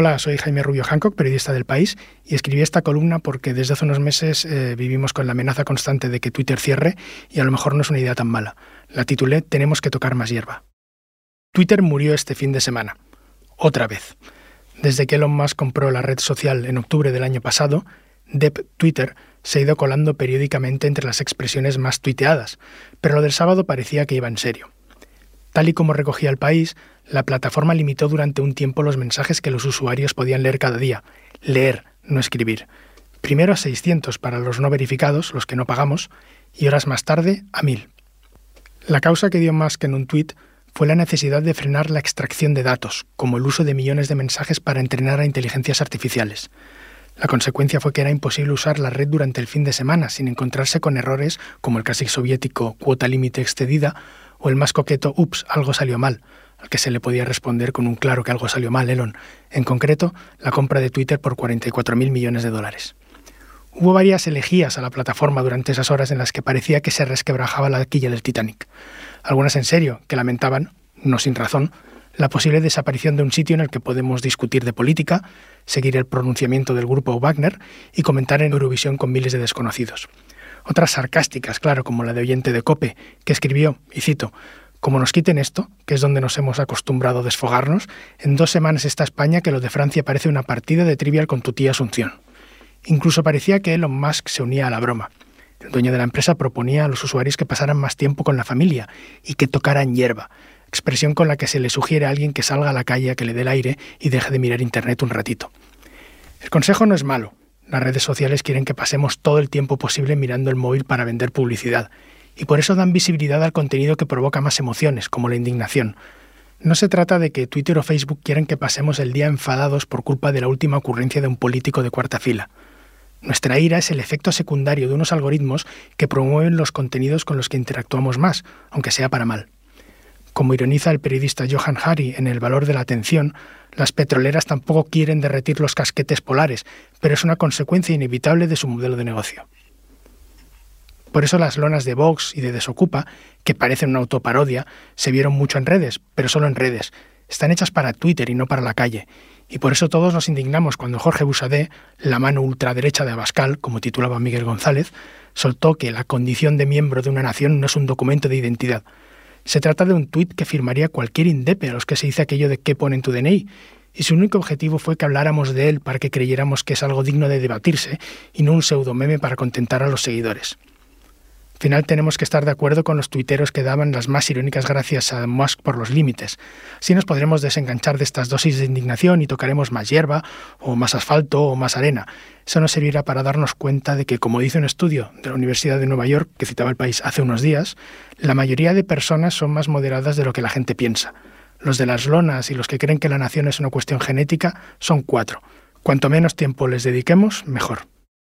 Hola, soy Jaime Rubio Hancock, periodista del país, y escribí esta columna porque desde hace unos meses eh, vivimos con la amenaza constante de que Twitter cierre y a lo mejor no es una idea tan mala. La titulé Tenemos que tocar más hierba. Twitter murió este fin de semana. Otra vez. Desde que Elon Musk compró la red social en octubre del año pasado, Dep Twitter se ha ido colando periódicamente entre las expresiones más tuiteadas, pero lo del sábado parecía que iba en serio. Tal y como recogía el país, la plataforma limitó durante un tiempo los mensajes que los usuarios podían leer cada día. Leer, no escribir. Primero a 600 para los no verificados, los que no pagamos, y horas más tarde a 1000. La causa que dio más que en un tuit fue la necesidad de frenar la extracción de datos, como el uso de millones de mensajes para entrenar a inteligencias artificiales. La consecuencia fue que era imposible usar la red durante el fin de semana sin encontrarse con errores como el casi soviético cuota límite excedida o el más coqueto ups, algo salió mal, al que se le podía responder con un claro que algo salió mal, Elon, en concreto la compra de Twitter por 44.000 millones de dólares. Hubo varias elegías a la plataforma durante esas horas en las que parecía que se resquebrajaba la quilla del Titanic. Algunas en serio, que lamentaban, no sin razón, la posible desaparición de un sitio en el que podemos discutir de política, seguir el pronunciamiento del grupo Wagner y comentar en Eurovisión con miles de desconocidos. Otras sarcásticas, claro, como la de oyente de Cope, que escribió, y cito, como nos quiten esto, que es donde nos hemos acostumbrado a desfogarnos, en dos semanas está España que lo de Francia parece una partida de trivial con tu tía Asunción. Incluso parecía que Elon Musk se unía a la broma. El dueño de la empresa proponía a los usuarios que pasaran más tiempo con la familia y que tocaran hierba, expresión con la que se le sugiere a alguien que salga a la calle a que le dé el aire y deje de mirar Internet un ratito. El consejo no es malo. Las redes sociales quieren que pasemos todo el tiempo posible mirando el móvil para vender publicidad, y por eso dan visibilidad al contenido que provoca más emociones, como la indignación. No se trata de que Twitter o Facebook quieran que pasemos el día enfadados por culpa de la última ocurrencia de un político de cuarta fila. Nuestra ira es el efecto secundario de unos algoritmos que promueven los contenidos con los que interactuamos más, aunque sea para mal. Como ironiza el periodista Johan Hari en El valor de la atención, las petroleras tampoco quieren derretir los casquetes polares, pero es una consecuencia inevitable de su modelo de negocio. Por eso las lonas de Vox y de Desocupa, que parecen una autoparodia, se vieron mucho en redes, pero solo en redes. Están hechas para Twitter y no para la calle. Y por eso todos nos indignamos cuando Jorge Busadé, la mano ultraderecha de Abascal, como titulaba Miguel González, soltó que la condición de miembro de una nación no es un documento de identidad, se trata de un tuit que firmaría cualquier indepe a los que se dice aquello de qué pone en tu DNI, y su único objetivo fue que habláramos de él para que creyéramos que es algo digno de debatirse y no un pseudo meme para contentar a los seguidores. Al final tenemos que estar de acuerdo con los tuiteros que daban las más irónicas gracias a Musk por los límites. Así nos podremos desenganchar de estas dosis de indignación y tocaremos más hierba, o más asfalto, o más arena. Eso nos servirá para darnos cuenta de que, como dice un estudio de la Universidad de Nueva York que citaba el país hace unos días, la mayoría de personas son más moderadas de lo que la gente piensa. Los de las lonas y los que creen que la nación es una cuestión genética son cuatro. Cuanto menos tiempo les dediquemos, mejor.